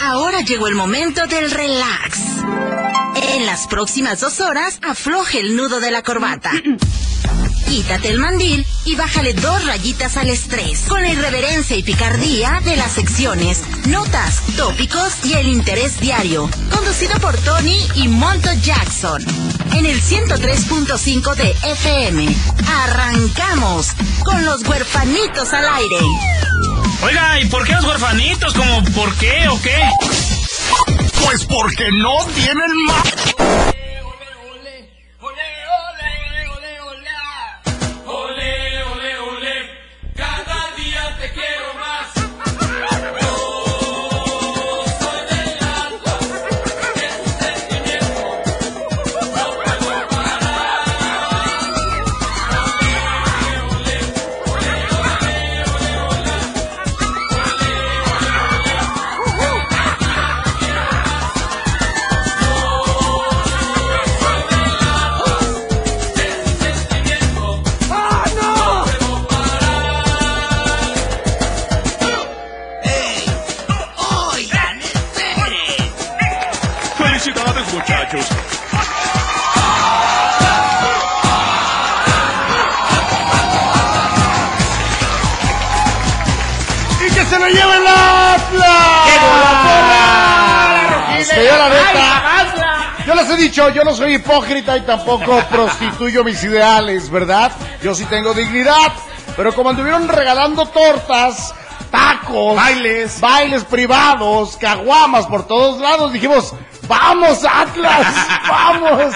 Ahora llegó el momento del relax. En las próximas dos horas, afloje el nudo de la corbata. Quítate el mandil y bájale dos rayitas al estrés con la irreverencia y picardía de las secciones, notas, tópicos y el interés diario. Conducido por Tony y Monto Jackson. En el 103.5 de FM. Arrancamos con los huerfanitos al aire. Oiga, ¿y por qué los huerfanitos? ¿Como por qué o qué? Pues porque no tienen más. Yo les he dicho, yo no soy hipócrita y tampoco prostituyo mis ideales, ¿verdad? Yo sí tengo dignidad. Pero como anduvieron regalando tortas, tacos, bailes, bailes privados, caguamas por todos lados, dijimos, ¡Vamos, Atlas! ¡Vamos!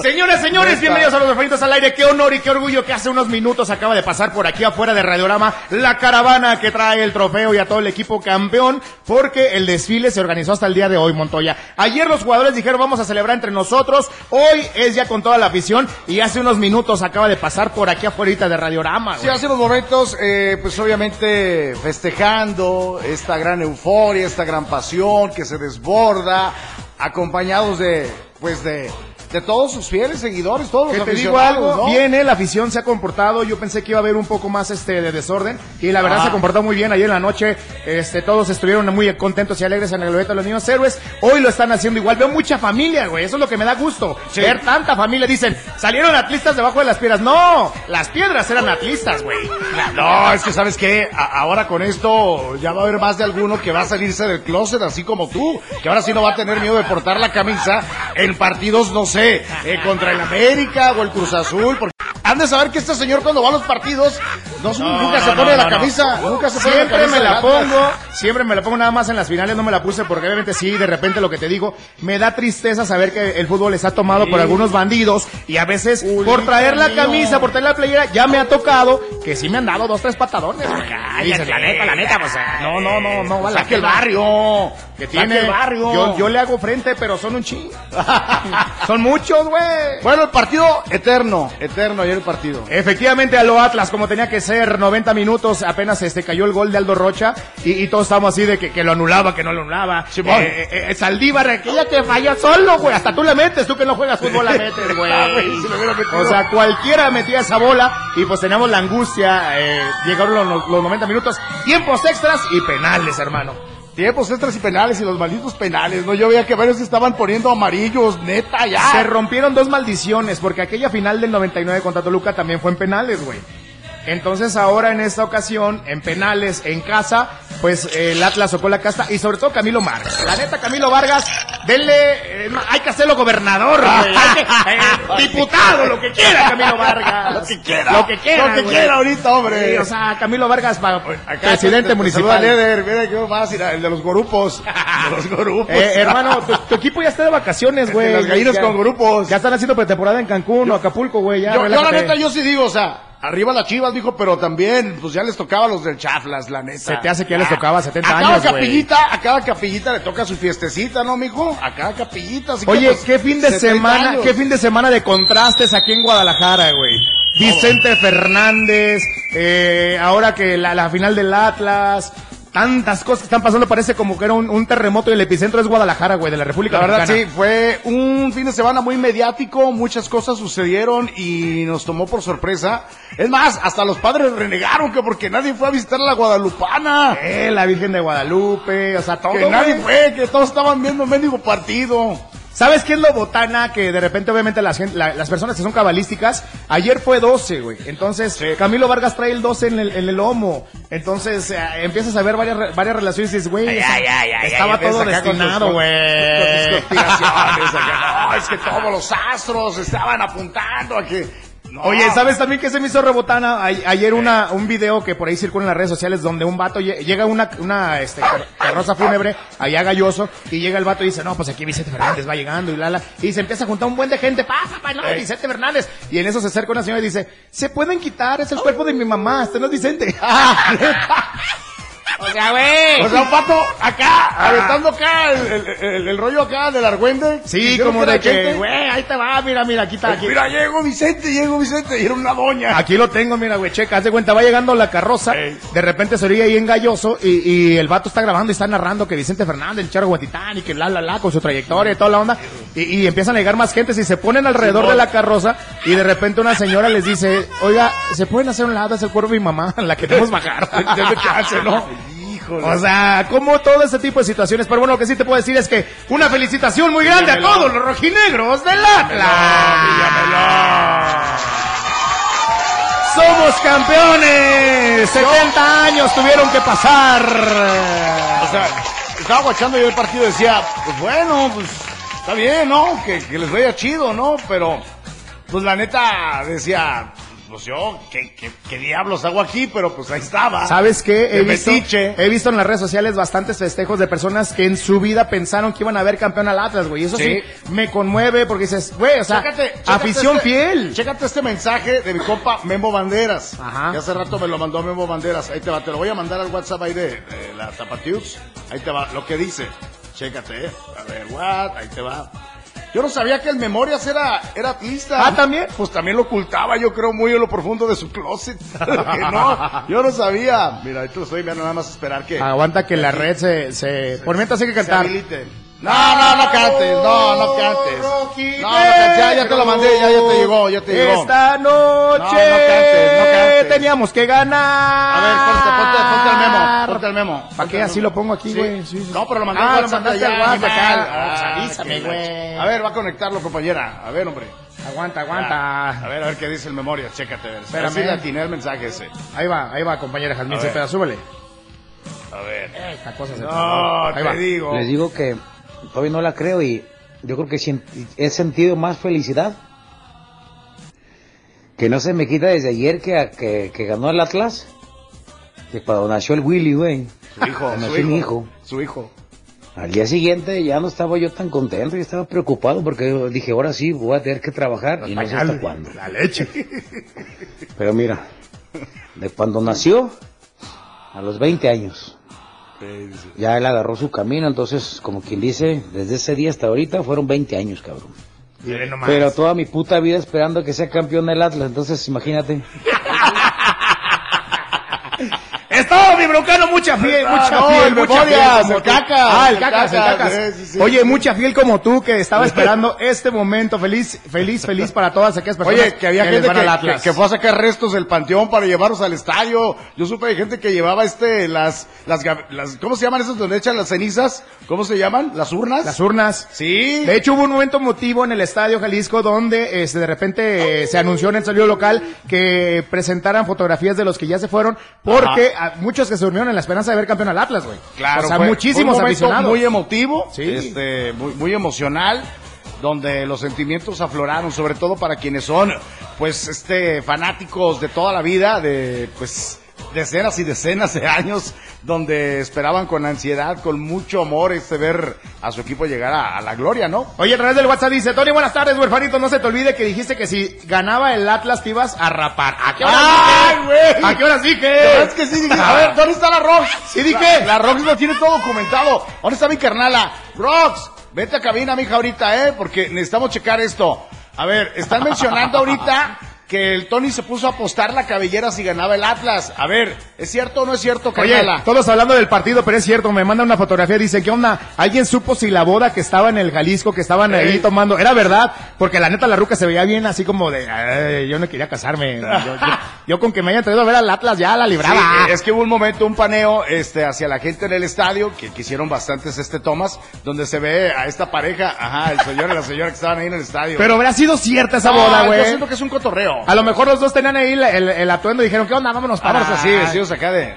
Señores, señores, bienvenidos a los Refanitos al aire. Qué honor y qué orgullo que hace unos minutos acaba de pasar por aquí afuera de Radiorama la caravana que trae el trofeo y a todo el equipo campeón, porque el desfile se organizó hasta el día de hoy, Montoya. Ayer los jugadores dijeron vamos a celebrar entre nosotros. Hoy es ya con toda la afición y hace unos minutos acaba de pasar por aquí afuera de Radiorama. Sí, hace unos momentos, eh, pues obviamente festejando esta gran euforia, esta gran pasión que se desborda acompañados de, pues de de todos sus fieles seguidores, todos los que te digo algo, viene, la afición se ha comportado, yo pensé que iba a haber un poco más este de desorden y la verdad se ah. comportó muy bien ayer en la noche, este todos estuvieron muy contentos y alegres en el evento de los niños héroes, hoy lo están haciendo igual, veo mucha familia, güey, eso es lo que me da gusto, ver tanta familia, dicen, salieron atlistas debajo de las piedras, no, las piedras eran atlistas, güey. No, es que sabes que ahora con esto ya va a haber más de alguno que va a salirse del closet así como tú, que ahora sí no va a tener miedo de portar la camisa en partidos, no sé, eh, contra el América o el Cruz Azul. Porque han de saber que este señor cuando va a los partidos no, nunca se pone la camisa, nunca se pone siempre me la pongo, siempre me la pongo nada más en las finales, no me la puse porque obviamente sí, de repente lo que te digo, me da tristeza saber que el fútbol les ha tomado por algunos bandidos y a veces por traer la camisa, por traer la playera, ya me ha tocado que sí me han dado dos, tres patadones. dices, la neta, la neta, pues, no, no, no, no, vale. Saque el barrio, que tiene, el barrio. Yo, yo le hago frente, pero son un ching. son muchos, güey. Bueno, el partido eterno, eterno ayer el partido. Efectivamente, a lo Atlas, como tenía que ser 90 minutos, apenas este cayó el gol de Aldo Rocha y, todos estábamos así de que, lo anulaba, que no lo anulaba. Eh, eh, eh, Saldívar, aquella que falla solo, güey. Hasta tú le metes, tú que no juegas fútbol la metes, güey. Ah, o sea, cualquiera metía esa bola y pues teníamos la angustia. llegaron los, los 90 minutos, tiempos extras y penales, hermano. Tiempos extras y penales y los malditos penales, ¿no? Yo veía que varios estaban poniendo amarillos, neta, ya. Se rompieron dos maldiciones, porque aquella final del 99 contra Toluca también fue en penales, güey. Entonces ahora en esta ocasión, en penales, en casa, pues el Atlas socó la casta y sobre todo Camilo Vargas. La neta, Camilo Vargas, denle, eh, hay que hacerlo gobernador, eh, diputado, lo que quiera Camilo Vargas. lo que quiera. Lo que quiera. Lo que quiera ahorita, hombre. o sea, Camilo Vargas, para, presidente municipal. mira qué fácil, el de los grupos. los grupos. Eh, hermano, tu, equipo ya está de vacaciones, güey. Las gallinas con grupos. Ya están haciendo pretemporada en Cancún o Acapulco, güey. yo la neta, yo sí digo, o sea, Arriba las chivas, dijo, pero también, pues ya les tocaba a los del Chaflas, la neta. Se te hace que ya les tocaba 70 a años, cada capillita, A cada capillita le toca su fiestecita, ¿no, mijo? A cada capillita. Así Oye, que, pues, qué fin de semana, qué fin de semana de contrastes aquí en Guadalajara, güey. Vicente Fernández, eh, ahora que la, la final del Atlas, tantas cosas que están pasando, parece como que era un, terremoto y el epicentro es Guadalajara, güey, de la República La verdad, sí, fue un fin de semana muy mediático, muchas cosas sucedieron y nos tomó por sorpresa. Es más, hasta los padres renegaron que porque nadie fue a visitar a la Guadalupana. Eh, la Virgen de Guadalupe, o sea, todo. Que nadie fue, que todos estaban viendo un mendigo partido. ¿Sabes qué es lo botana? Que de repente, obviamente, las, las personas que son cabalísticas, ayer fue 12, güey. Entonces, Camilo Vargas trae el 12 en el, en el lomo. Entonces, eh, empiezas a ver varias, varias relaciones y dices, güey, estaba todo destinado, güey. es que todos los astros estaban apuntando a que Oye, ¿sabes también que se me hizo rebotana? ayer una, un video que por ahí circula en las redes sociales donde un vato llega una, una este, carroza fúnebre allá galloso y llega el vato y dice, no, pues aquí Vicente Fernández va llegando y la, la, y se empieza a juntar un buen de gente, pa, pa, no, Vicente Fernández. Y en eso se acerca una señora y dice, se pueden quitar, es el cuerpo de mi mamá, este no es Vicente. O sea, güey. O sea, un pato acá, aventando acá el, el, rollo acá del argüende. Sí, como de que, güey, ahí te va, mira, mira, aquí está. Aquí. Mira, llegó Vicente, llegó Vicente, y era una doña. Aquí lo tengo, mira, güey, checa, haz de cuenta, va llegando la carroza, de repente se oría ahí en Galloso, y, y, el vato está grabando y está narrando que Vicente Fernández, el charro Guatitán, y que la, la, la, con su trayectoria y toda la onda, y, y empiezan a llegar más gente, y se ponen alrededor de la carroza, y de repente una señora les dice, oiga, ¿se pueden hacer un lado? Es el cuerpo de mi mamá, la que queremos bajar. ¿no? O sea, como todo ese tipo de situaciones. Pero bueno, lo que sí te puedo decir es que una felicitación muy grande a todos los rojinegros del Atlas. Somos campeones. 70 años tuvieron que pasar. O sea, estaba guachando yo el partido y decía, pues bueno, pues está bien, ¿no? Que, que les vaya chido, ¿no? Pero, pues la neta decía, pues yo, ¿qué, qué, diablos hago aquí? Pero pues ahí estaba. ¿Sabes qué? He visto, he visto en las redes sociales bastantes festejos de personas que en su vida pensaron que iban a ver campeón al Atlas, güey. Y eso sí. me conmueve porque dices, güey, o sea, afición este, fiel. Chécate este mensaje de mi compa Memo Banderas. Ajá. Que hace rato me lo mandó Memo Banderas. Ahí te va, te lo voy a mandar al WhatsApp ahí de, la Tapatiux. Ahí te va, lo que dice. Chécate, eh. A ver, what, ahí te va. Yo no sabía que el Memorias era, era atlista. Ah, ¿también? Pues también lo ocultaba, yo creo, muy en lo profundo de su closet. no, yo no sabía. Mira, ahí te estoy viendo nada más esperar que... Aguanta que la red se... se... Por mientras hay que cantar. No, no, no cantes, no, no cantes. No, no cantes, ya, ya te lo mandé, ya, ya te llegó, ya te llegó. Esta noche no, no cantes, no cantes. Teníamos que ganar. A ver, ponte, ponte, ponte el memo, ponte el memo. ¿Para qué? Así lo pongo aquí, güey. Sí. No, pero lo mandé ah, lo mandaste al WhatsApp ah, Avísame, güey. A ver, va a conectarlo, compañera. A ver, hombre. Aguanta, aguanta. A ver, a ver qué dice el memoria, chécate. A ver. Espérame. Así el mensaje ese. Ahí va, ahí va, compañera Jazmín Cepeda, súbele. A ver. Esta cosa se No, te digo. Les digo que todavía no la creo y yo creo que he sentido más felicidad que no se me quita desde ayer que, que, ganó el Atlas que cuando nació el Willy, güey. Su hijo, su hijo. Su hijo. Al día siguiente ya no estaba yo tan contento, y estaba preocupado porque dije, ahora sí, voy a tener que trabajar y no sé hasta cuándo. La leche. Pero mira, de cuando nació a los 20 años, ya él agarró su camino, entonces, como quien dice, desde ese día hasta ahorita fueron 20 años, cabrón. Pero toda mi puta vida esperando que sea campeón del Atlas, entonces imagínate. todo mi broncano, mucha fiel, mucha fiel, mucha fiel. El cacas. Ah, el cacas, el cacas. Oye, mucha fiel como tú que estaba esperando este momento. Feliz, feliz, feliz para todas aquellas personas. Oye, que había gente que, fue a sacar restos del panteón para llevarlos al estadio. Yo supe de gente que llevaba este, las, las, las, ¿cómo se llaman esos donde echan las cenizas? ¿Cómo se llaman? ¿Las urnas? Las urnas. Sí. De hecho, hubo un momento emotivo en el estadio Jalisco donde, este, de repente se anunció en el salido local que presentaran fotografías de los que ya se fueron porque muchos que se durmieron en la esperanza de ver campeón al Atlas, güey. Claro. O sea, muchísimos aficionados. Muy emotivo, sí. este, muy, muy emocional donde los sentimientos afloraron, sobre todo para quienes son, pues, este, fanáticos de toda la vida, de, pues, decenas y decenas de años donde esperaban con ansiedad, con mucho amor, este ver a su equipo llegar a, la gloria, ¿no? Oye, a través del WhatsApp dice, Tony, buenas tardes, huerfanito, no se te olvide que dijiste que si ganaba el Atlas te ibas a rapar. ¿A qué hora ¡Ay, güey! ¿A qué hora sí que? Es que sí, dije, a ver, ¿dónde está la Rox? Sí dije. La, la Rox lo tiene todo documentado. ¿Dónde está mi carnala? Rox, vete a cabina, mija, ahorita, ¿eh? Porque necesitamos checar esto. A ver, están mencionando ahorita que el Tony se puso a apostar la cabellera si ganaba el Atlas. A ver, ¿es cierto o no es cierto? Oye, todos hablando del partido, pero es cierto, me manda una fotografía, dice, ¿qué onda? ¿Alguien supo si la boda que estaba en el Jalisco, que estaban ahí tomando, era verdad? Porque la neta la ruca se veía bien así como de, "Ay, yo no quería casarme. Yo, yo- yo con que me hayan traído a ver al Atlas ya la libraba. Sí, es que hubo un momento, un paneo este, hacia la gente en el estadio, que quisieron bastantes este tomas, donde se ve a esta pareja, ajá, el señor y la señora que estaban ahí en el estadio. Pero habrá sido cierta esa No, boda, Yo güey. siento que es un cotorreo. A lo mejor los dos tenían ahí el, el- el atuendo y dijeron, ¿qué onda? Vámonos para Vámonos así, vestidos acá de...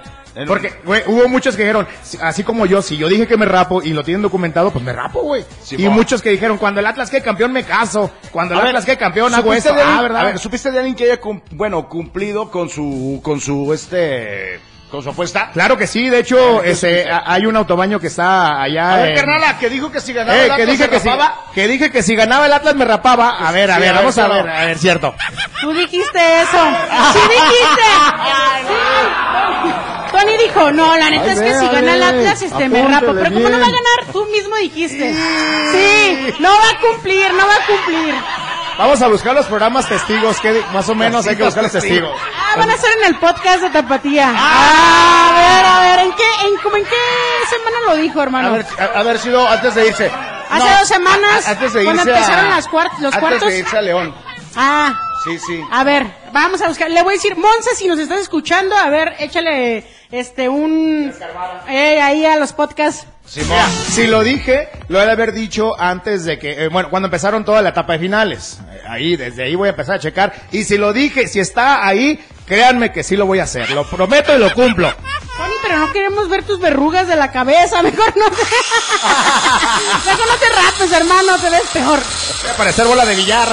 Porque, güey, hubo muchos que dijeron, así como yo, si yo dije que me rapo y lo tienen documentado, pues me rapo, güey. Sí, y po. muchos que dijeron, cuando el Atlas quede campeón me caso, cuando el A ver, Atlas quede campeón hago ¿supiste esto. de alguien- Ah, ¿verdad? A ver, ¿supiste de alguien que haya, bueno, cumplido con su, con su, este, con su apuesta? Claro que sí, de hecho, ¿qué ese, hay un autobaño que está allá. A ver, en- carnala, que dijo que si ganaba Eh, el que Atlas dije se que si, rapaba. que dije que si ganaba el Atlas me rapaba. A ver, a sí, ver, a ver, vamos a ver, a ver, cierto. Tú dijiste eso. Sí dijiste. Sí. Tony dijo, no, la neta es que si gana el Atlas, este, me rapo. Pero como no va a ganar, tú mismo dijiste. Sí, no va a cumplir, no va a cumplir. Vamos a buscar los programas testigos, que más o menos hay que buscar los testigos. Ah, van a ser en el podcast de Tapatía. Ah, a ver, a ver, ¿en qué, en, como en qué semana lo dijo, hermano? Haber, a- haber sido antes de irse. Hace dos semanas, a- antes de cuando irse a- empezaron las cuart- los antes cuartos. de irse a León. Ah, Sí, sí. A ver, vamos a buscar. Le voy a decir, Monse, si nos estás escuchando, a ver, échale este un eh, ahí a los podcasts. Mira, si lo dije, lo he de haber dicho antes de que, eh, bueno, cuando empezaron toda la etapa de finales. Eh, Ahí, desde ahí voy a empezar a checar. Y si lo dije, si está ahí, créanme que sí lo voy a hacer. Lo prometo y lo cumplo. Tony, pero no queremos ver tus verrugas de la cabeza, mejor no te... mejor no te rapes, hermano, te ves peor. Voy a parecer bola de billar.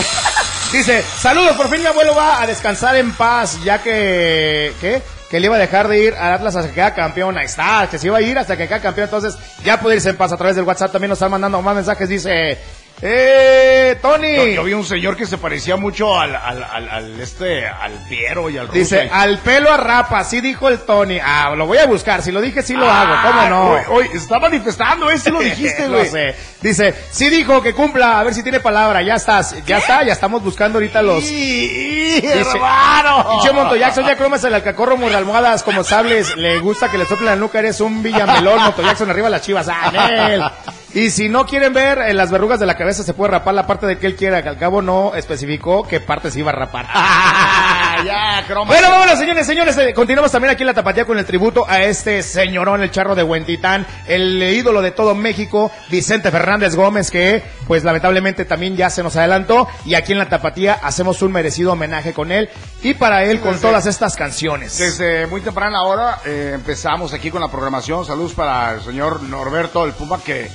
Dice, saludos, por fin mi abuelo va a descansar en paz, ya que, ¿qué? Que le iba a dejar de ir al Atlas hasta que queda campeón. Ahí está, que se iba a ir hasta que queda campeón. Entonces, ya puede irse en paz a través del WhatsApp. También nos están mandando más mensajes. Dice, eh, Tony. Yo, yo vi un señor que se parecía mucho al, al, al, al este, al Piero y al Russo. Dice, al pelo a rapa, así dijo el Tony. Ah, lo voy a buscar. Si lo dije, sí lo hago. ¿Cómo no? Hoy, está manifestando, ¿eh? Sí lo dijiste, güey. sé. Dice, sí dijo que cumpla, a ver si tiene palabra. Ya estás, ya está, ya estamos buscando ahorita los. ¡Sí, Dice, hermano! Jackson, ya cromas el alcacorro, muy almohadas como sables. Le gusta que le soplen la nuca, eres un villamelón. Monto Jackson, arriba las chivas. ¡Ah! Y si no quieren ver eh, las verrugas de la cabeza, se puede rapar la parte de que él quiera, que al cabo no especificó qué parte se iba a rapar. ya, croma. Bueno, vámonos, señores, señores. eh, continuamos también aquí en la tapatía con el tributo a este señorón, el charro de Huentitán, el ídolo de todo México, Vicente Fernández Gómez, que pues lamentablemente también ya se nos adelantó. Y aquí en la tapatía hacemos un merecido homenaje con él y para él con Desde- todas estas canciones. Desde muy temprana hora eh, empezamos aquí con la programación. Saludos para el señor Norberto, el Puma, que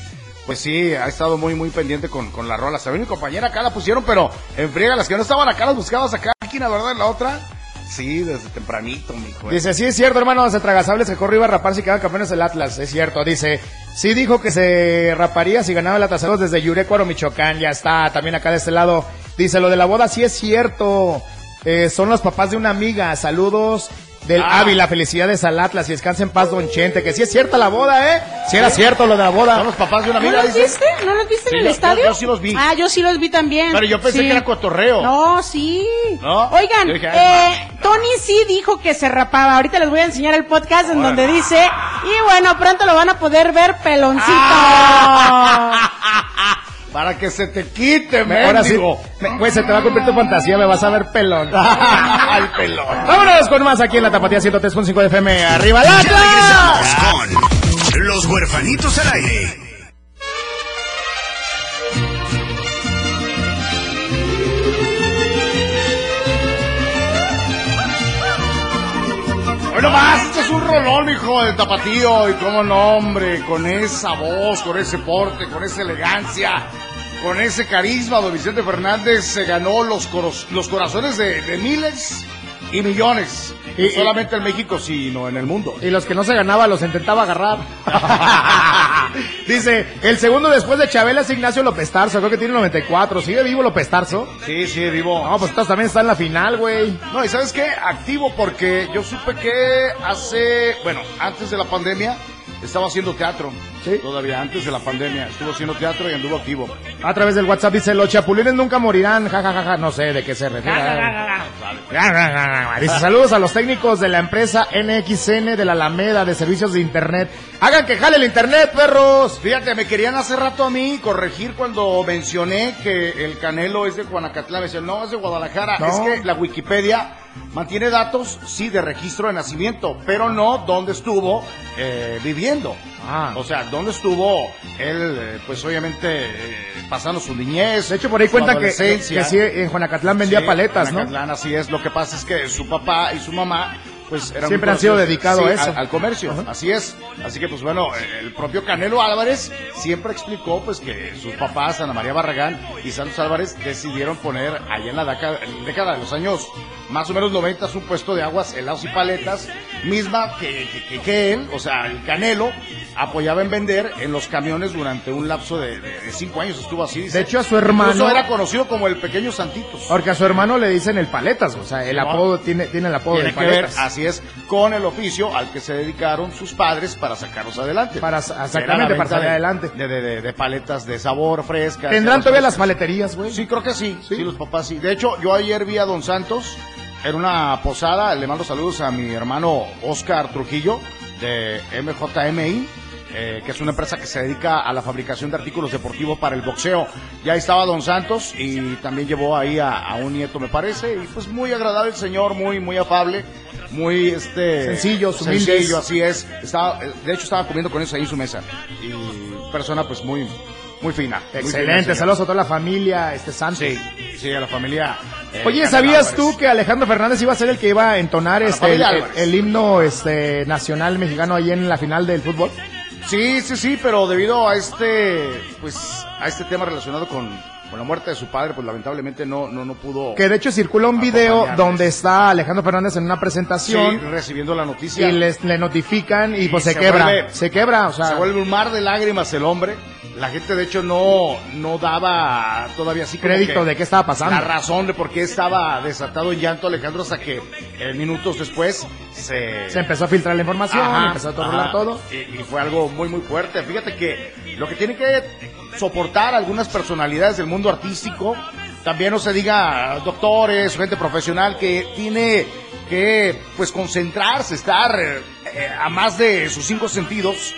pues sí, ha estado muy, muy pendiente con, con las rolas. También mi compañera acá la pusieron, pero en friega, las que no estaban acá las buscabas acá, aquí la verdad, en la otra. Sí, desde tempranito, mijo. Dice, sí es cierto, hermano, se tragasables que corre iba a rapar si quedaban campeones el Atlas, es cierto. Dice, sí dijo que se raparía si ganaba el Atlas desde Yurecuaro, Michoacán, ya está, también acá de este lado. Dice, lo de la boda sí es cierto, Eh, son los papás de una amiga, saludos del Ah. Ávila, felicidades al Atlas y descansa en paz, don Chente, que sí es cierta la boda, ¿eh? Si era cierto lo de la boda. Son los papás de una ¿No amiga, los dice. viste? ¿No los viste Sí, en el yo- estadio? yo- yo sí los vi. Ah, yo sí los vi también. Pero yo pensé Sí. que era cotorreo. No, sí. ¿No? Oigan, dije, eh, Tony sí dijo que se rapaba. Ahorita les voy a enseñar el podcast en donde dice, y bueno, pronto lo van a poder ver peloncito. Para que se te quite, Me- Ahora sí, me- güey, se te va a cumplir tu fantasía, me vas a ver pelón. Al pelón. Vámonos con más aquí en la Tapatía 103.5 de FM. ¡Arriba el Ya regresamos con Los Huerfanitos al Aire. Bueno, más, es un rolón, hijo del tapatío. Y cómo no, hombre, con esa voz, con ese porte, con esa elegancia, con ese carisma, don Vicente Fernández se ganó los, coros- los corazones de, de miles y millones. Y- y- solamente en México, sino en el mundo. Y los que no se ganaba los intentaba agarrar. Dice, el segundo después de Chabela es Ignacio López Tarso, creo que tiene 94. ¿Sigue vivo López Tarso? Sí, sí, vivo. No, pues entonces también está en la final, güey. No, y ¿sabes qué? Activo porque yo supe que hace, bueno, antes de la pandemia estaba haciendo teatro. Sí. Todavía antes de la pandemia estuvo haciendo teatro y anduvo activo. A través del WhatsApp dice, los chapulines nunca morirán, jajajaja, no sé de qué se refiere. Dice saludos a los técnicos de la empresa NXN de la Alameda de Servicios de Internet. Hagan que jale el Internet, perros. Fíjate, me querían hace rato a mí corregir cuando mencioné que el Canelo es de Juanacatlán. Me decían, no, es de Guadalajara. No. Es que la Wikipedia mantiene datos, sí, de registro de nacimiento, pero no dónde estuvo eh, viviendo. Ah. O sea, dónde estuvo él, eh, pues obviamente, eh, pasando su niñez. De hecho, por ahí su cuentan que, sí, en Juanacatlán vendía Sí, paletas, ¿no? Así es. Lo que pasa es que su papá y su mamá, pues eran Siempre han sido dedicados sí, a eso. Al, al comercio, así es. Así que, pues bueno, el propio Canelo Álvarez siempre explicó, pues que sus papás, Ana María Barragán y Santos Álvarez, decidieron poner allá en la década, en la década de los años más o menos 90 un puesto de aguas, helados y paletas, misma que, que, que- él, o sea, el Canelo, apoyaba en vender en los camiones durante un lapso de, de- de cinco años. Estuvo así. dice. De hecho, a su hermano- Incluso era conocido como el pequeño Santitos. Porque a su hermano le dicen el paletas, o sea, el Sí, apodo tiene, tiene el apodo Tiene de que ver, paletas. así es, con el oficio al que se dedicaron sus padres para sacarlos adelante. Para- exactamente, para salir de- adelante. De, de, paletas de sabor, frescas. ¿Tendrán todavía las paleterías, güey? Sí, creo que sí. sí. los papás sí. De hecho, yo ayer vi a Don Santos en una posada. Le mando saludos a mi hermano Oscar Trujillo de MJMI. eh, que es una empresa que se dedica a la fabricación de artículos deportivos para el boxeo. Ya estaba Don Santos y también llevó ahí a, a un nieto, me parece, y pues muy agradable el señor, muy, muy afable, muy este humildes. sencillo, así es. Estaba, eh, de hecho estaba comiendo con ellos ahí en su mesa y persona pues muy, muy fina. muy fina el Excelente, saludos a toda la familia, este Santos. Sí, sí, a la familia. Eh, Oye, ¿sabías tú que Alejandro Fernández iba a ser el que iba a entonar este, el, himno este, nacional mexicano ahí en la final del fútbol? Sí, sí, sí, pero debido a este, pues, a este tema relacionado con, con la muerte de su padre, pues lamentablemente no, no, no pudo. Que de hecho circula un video donde está Alejandro Fernández en una sí, presentación recibiendo la noticia. y les, le notifican y, Y pues se, se quebra. vuelve- se quebra, o sea. se vuelve un mar de lágrimas el hombre. La gente, de hecho, no, no daba todavía así Crédito de qué estaba pasando. La razón de por qué estaba desatado en llanto Alejandro hasta que eh, minutos después se, se empezó a filtrar la información, Ajá, empezó a tornar todo. Y, y fue algo muy, muy fuerte. Fíjate que lo que tiene que soportar algunas personalidades del mundo artístico, también no se diga doctores, gente profesional que tiene que, pues, concentrarse, estar eh, eh, a más de sus cinco sentidos,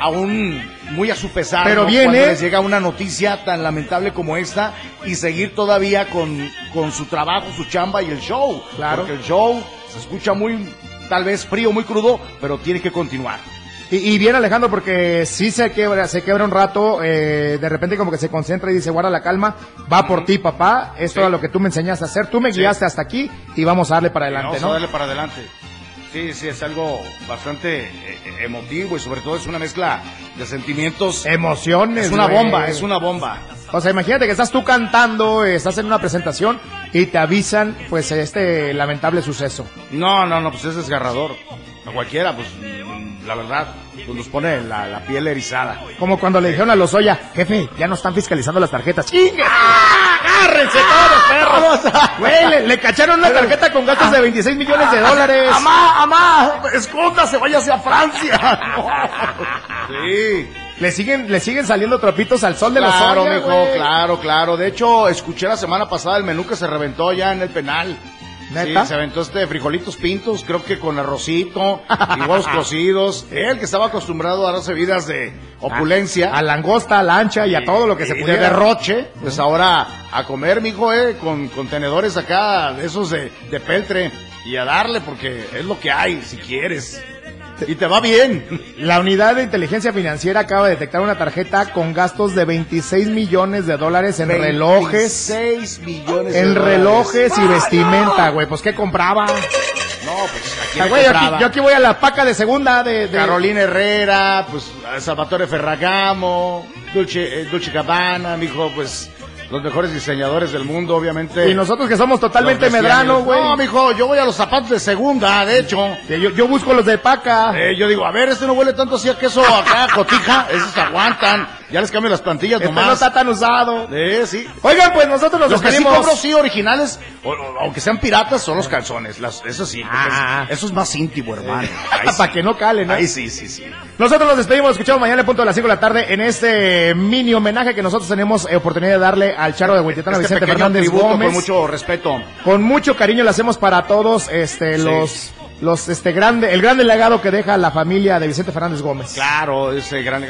aún muy a su pesar. Pero ¿no? viene- Cuando les llega una noticia tan lamentable como esta y seguir todavía con, con su trabajo, su chamba y el show. Claro. Porque el show se escucha muy, tal vez frío, muy crudo, pero tiene que continuar. Y, y bien Alejandro, porque sí se quebra, se quebra un rato, eh, de repente como que se concentra y dice, guarda la calma, va por ti papá, esto Sí. es lo que tú me enseñaste a hacer, tú me Sí. guiaste hasta aquí y vamos a darle para adelante, Vamos ¿no? a darle para adelante. Sí, sí, es algo bastante eh, emotivo y sobre todo es una mezcla de sentimientos. Emociones. es una güey. bomba, es una bomba. O sea, imagínate que estás tú cantando, estás en una presentación y te avisan, pues, este lamentable suceso. No, no, no, pues es desgarrador. A cualquiera, pues, la verdad, pues nos pone la, la piel erizada. Como cuando le dijeron a Lozoya, jefe, ya no están fiscalizando las tarjetas. ¡Chingue! ¡Agárrense todos, perros! Güey, le, le cacharon una tarjeta con gastos de 26 millones de dólares. ¡Amá, amá! ¡Escóndase, váyase a Francia! sí. Le siguen, le siguen saliendo trapitos al sol de los Claro, Lozoya, mijo, güey. claro, claro. De hecho, escuché la semana pasada el menú que se reventó ya en el penal. ¿Neta? Sí, se aventó este frijolitos pintos, creo que con arrocito y huevos cocidos. Él que estaba acostumbrado a darse vidas de opulencia. A langosta, a la ancha y a todo lo que se y de pudiera. derroche, pues ahora a comer, mijo, eh, con contenedores acá, de esos de, de peltre, y a darle, porque es lo que hay, si quieres. Y te va bien. La unidad de inteligencia financiera acaba de detectar una tarjeta con gastos de 26 millones de dólares en relojes, 6 millones de en dólares. relojes y vestimenta, güey. Pues, ¿qué compraba? No, pues aquí güey, yo, aquí, compraba. yo aquí voy a la paca de segunda de... de- Carolina Herrera, pues a Salvatore Ferragamo, Dulce, eh, Dulce Gabbana, mijo, pues los mejores diseñadores del mundo, obviamente. Y nosotros que somos totalmente medrano, güey. No, mijo, yo voy a los zapatos de segunda, de hecho. Que yo, yo busco los de paca. Eh, yo digo, a ver, este no huele tanto así a queso acá, cotija, esos aguantan. Ya les cambio las plantillas Este nomás. no está tan usado. Eh, sí. Oigan, pues nosotros nos Los que sí despedimos. compro, sí, originales, o- o- aunque sean piratas, son los calzones. Las, eso sí, Ah. es- eso es más íntimo, hermano. Sí. Para que no cale, ¿no? Ahí sí, sí, sí. Nosotros nos despedimos, escuchamos mañana a punto de las 5 de la tarde en este mini homenaje que nosotros tenemos eh, oportunidad de darle al Charo de Huentitán, Este Vicente Fernández Gómez. con mucho respeto. Con mucho cariño lo hacemos para todos, este, Sí. los, los, este, grande, el grande legado que deja la familia de Vicente Fernández Gómez. Claro, ese gran...